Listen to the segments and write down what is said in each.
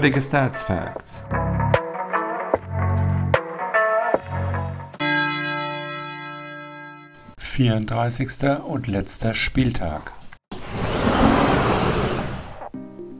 Nerdige Stats Facts. Vierunddreißigster und letzter Spieltag.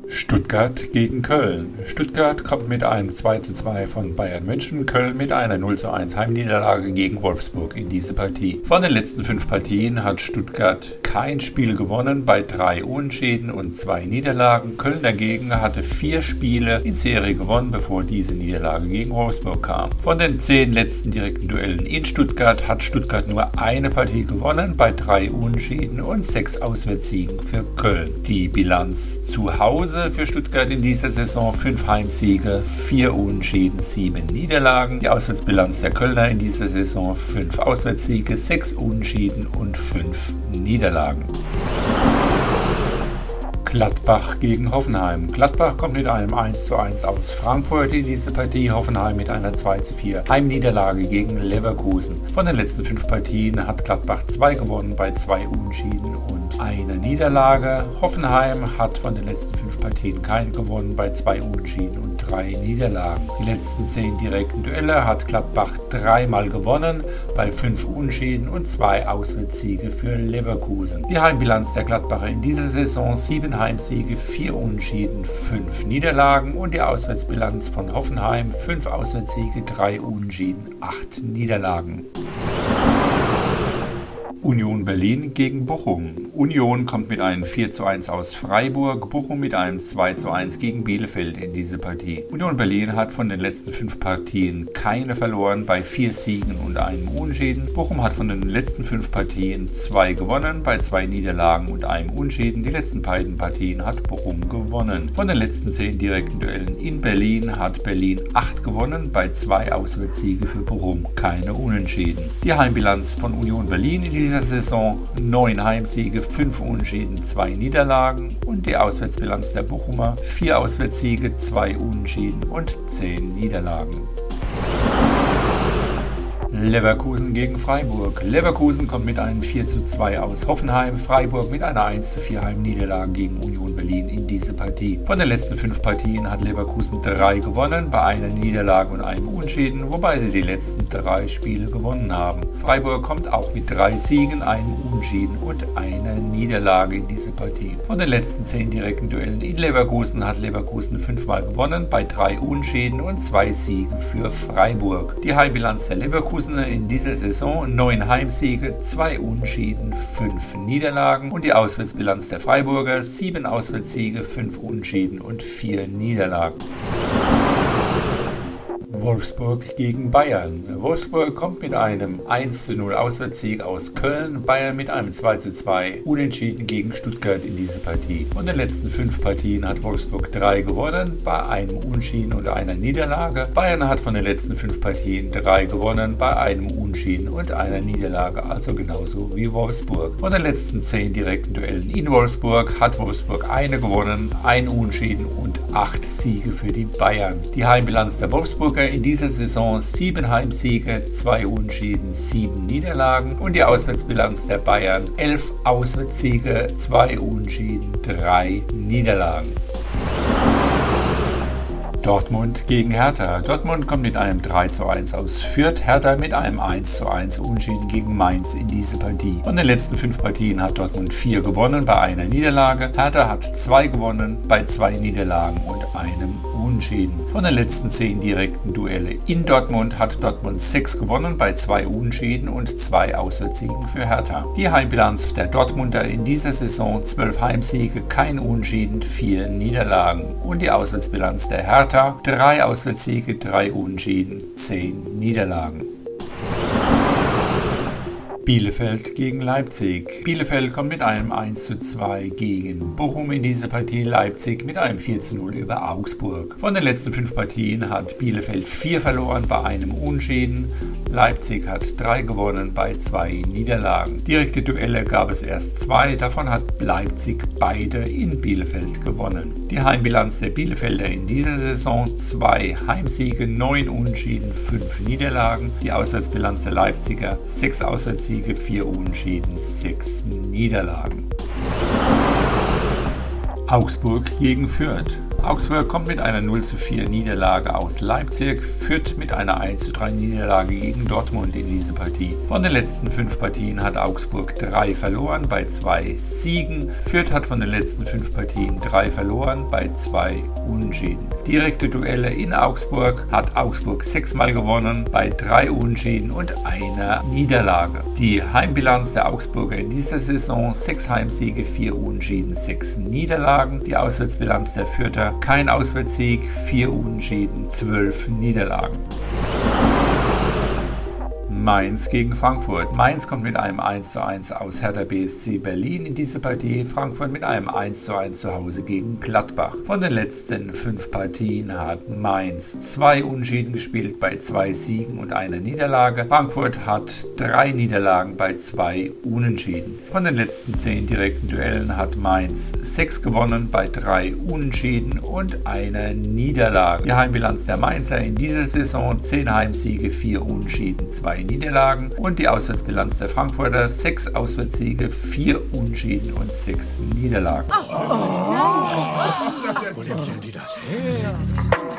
Stuttgart gegen Köln. Stuttgart kommt mit einem 2:2 von Bayern München, Köln mit einer 0:1 Heimniederlage gegen Wolfsburg in diese Partie. Von den letzten fünf Partien hat Stuttgart kein Spiel gewonnen, bei drei Unschäden und zwei Niederlagen. Köln dagegen hatte vier Spiele in Serie gewonnen, bevor diese Niederlage gegen Wolfsburg kam. Von den zehn letzten direkten Duellen in Stuttgart hat Stuttgart nur eine Partie gewonnen, bei drei Unschäden und sechs Auswärtssiegen für Köln. Die Bilanz zu Hause für Stuttgart in dieser Saison fünf Heimsiege, vier Unentschieden, sieben Niederlagen. Die Auswärtsbilanz der Kölner in dieser Saison fünf Auswärtssiege, sechs Unentschieden und fünf Niederlagen. Anlagen. Gladbach gegen Hoffenheim. Gladbach kommt mit einem 1:1 aus Frankfurt in diese Partie, Hoffenheim mit einer 2:4 Heimniederlage gegen Leverkusen. Von den letzten fünf Partien hat Gladbach zwei gewonnen bei zwei Unentschieden und einer Niederlage. Hoffenheim hat von den letzten fünf Partien keine gewonnen bei zwei Unentschieden und drei Niederlagen. Die letzten zehn direkten Duelle hat Gladbach dreimal gewonnen bei fünf Unentschieden und zwei Auswärtssiege für Leverkusen. Die Heimbilanz der Gladbacher in dieser Saison sieben Heimsiege, vier Unentschieden, fünf Niederlagen und die Auswärtsbilanz von Hoffenheim fünf Auswärtssiege, drei Unentschieden, acht Niederlagen. Union Berlin gegen Bochum. Union kommt mit einem 4 zu 1 aus Freiburg, Bochum mit einem 2 zu 1 gegen Bielefeld in diese Partie. Union Berlin hat von den letzten fünf Partien keine verloren bei vier Siegen und einem Unschäden. Bochum hat von den letzten fünf Partien zwei gewonnen bei zwei Niederlagen und einem Unschäden. Die letzten beiden Partien hat Bochum gewonnen. Von den letzten zehn direkten Duellen in Berlin hat Berlin acht gewonnen bei zwei Auswärtssiege für Bochum, keine Unentschieden. Die Heimbilanz von Union Berlin in dieser Saison neun Heimsiege, fünf Unentschieden, zwei Niederlagen und die Auswärtsbilanz der Bochumer vier Auswärtssiege, zwei Unentschieden und zehn Niederlagen. Leverkusen gegen Freiburg. Leverkusen kommt mit einem 4 zu 2 aus Hoffenheim, Freiburg mit einer 1 zu 4 Heimniederlage gegen Union Berlin in diese Partie. Von den letzten fünf Partien hat Leverkusen drei gewonnen, bei einer Niederlage und einem Unschäden, wobei sie die letzten drei Spiele gewonnen haben. Freiburg kommt auch mit drei Siegen, einem Unschäden und einer Niederlage in diese Partie. Von den letzten zehn direkten Duellen in Leverkusen hat Leverkusen fünfmal gewonnen, bei drei Unschäden und zwei Siegen für Freiburg. Die Heimbilanz der Leverkusen Leverkusen in dieser Saison neun Heimsiege, zwei Unentschieden, fünf Niederlagen und die Auswärtsbilanz der Freiburger sieben Auswärtssiege, fünf Unentschieden und vier Niederlagen. Wolfsburg gegen Bayern. Wolfsburg kommt mit einem 1:0 Auswärtssieg aus Köln, Bayern mit einem 2:2 Unentschieden gegen Stuttgart in diese Partie. Von den letzten fünf Partien hat Wolfsburg drei gewonnen, bei einem Unschieden und einer Niederlage. Bayern hat von den letzten fünf Partien drei gewonnen, bei einem Unschieden und einer Niederlage, also genauso wie Wolfsburg. Von den letzten zehn direkten Duellen in Wolfsburg hat Wolfsburg eine gewonnen, ein Unschieden und acht Siege für die Bayern. Die Heimbilanz der Wolfsburger in dieser Saison sieben Heimsiege, zwei Unschieden, sieben Niederlagen und die Auswärtsbilanz der Bayern elf Auswärtssiege, zwei Unschieden, drei Niederlagen. Dortmund gegen Hertha. Dortmund kommt mit einem 3 zu 1 aus Fürth, Hertha mit einem 1 zu 1 Unschieden gegen Mainz in diese Partie. Von den letzten fünf Partien hat Dortmund vier gewonnen bei einer Niederlage. Hertha hat zwei gewonnen bei zwei Niederlagen und einem Unentschieden. Von den letzten zehn direkten Duelle in Dortmund hat Dortmund sechs gewonnen bei zwei Unentschieden und zwei Auswärtssiegen für Hertha. Die Heimbilanz der Dortmunder in dieser Saison zwölf Heimsiege, kein Unentschieden, vier Niederlagen. Und die Auswärtsbilanz der Hertha drei Auswärtssiege, drei Unentschieden, zehn Niederlagen. Bielefeld gegen Leipzig. Bielefeld kommt mit einem 1 zu 2 gegen Bochum in diese Partie. Leipzig mit einem 4 zu 0 über Augsburg. Von den letzten fünf Partien hat Bielefeld vier verloren bei einem Unschäden. Leipzig hat drei gewonnen bei zwei Niederlagen. Direkte Duelle gab es erst zwei, davon hat Leipzig beide in Bielefeld gewonnen. Die Heimbilanz der Bielefelder in dieser Saison zwei Heimsiege, neun Unentschieden, fünf Niederlagen. Die Auswärtsbilanz der Leipziger sechs Auswärtssiege Siege, vier Unentschieden, sechs Niederlagen. Augsburg gegen Fürth. Augsburg kommt mit einer 0 zu 4 Niederlage aus Leipzig, führt mit einer 1 zu 3 Niederlage gegen Dortmund in diese Partie. Von den letzten fünf Partien hat Augsburg drei verloren bei zwei Siegen. Fürth hat von den letzten fünf Partien drei verloren bei zwei Unentschieden. Direkte Duelle in Augsburg hat Augsburg sechsmal gewonnen bei drei Unentschieden und einer Niederlage. Die Heimbilanz der Augsburger in dieser Saison sechs Heimsiege, vier Unentschieden, sechs Niederlagen. Die Auswärtsbilanz der Fürther kein Auswärtssieg, vier Unentschieden, zwölf Niederlagen. Mainz gegen Frankfurt. Mainz kommt mit einem 1:1 aus Hertha BSC Berlin in diese Partie. Frankfurt mit einem 1:1 zu Hause gegen Gladbach. Von den letzten fünf Partien hat Mainz zwei Unschieden gespielt bei zwei Siegen und einer Niederlage. Frankfurt hat drei Niederlagen bei zwei Unentschieden. Von den letzten zehn direkten Duellen hat Mainz sechs gewonnen bei drei Unentschieden und einer Niederlage. Die Heimbilanz der Mainzer in dieser Saison zehn Heimsiege, vier Unentschieden, zwei Niederlagen. Niederlagen und die Auswärtsbilanz der Frankfurter sechs Auswärtssiege, vier Unschieden und sechs Niederlagen. Oh, oh, oh.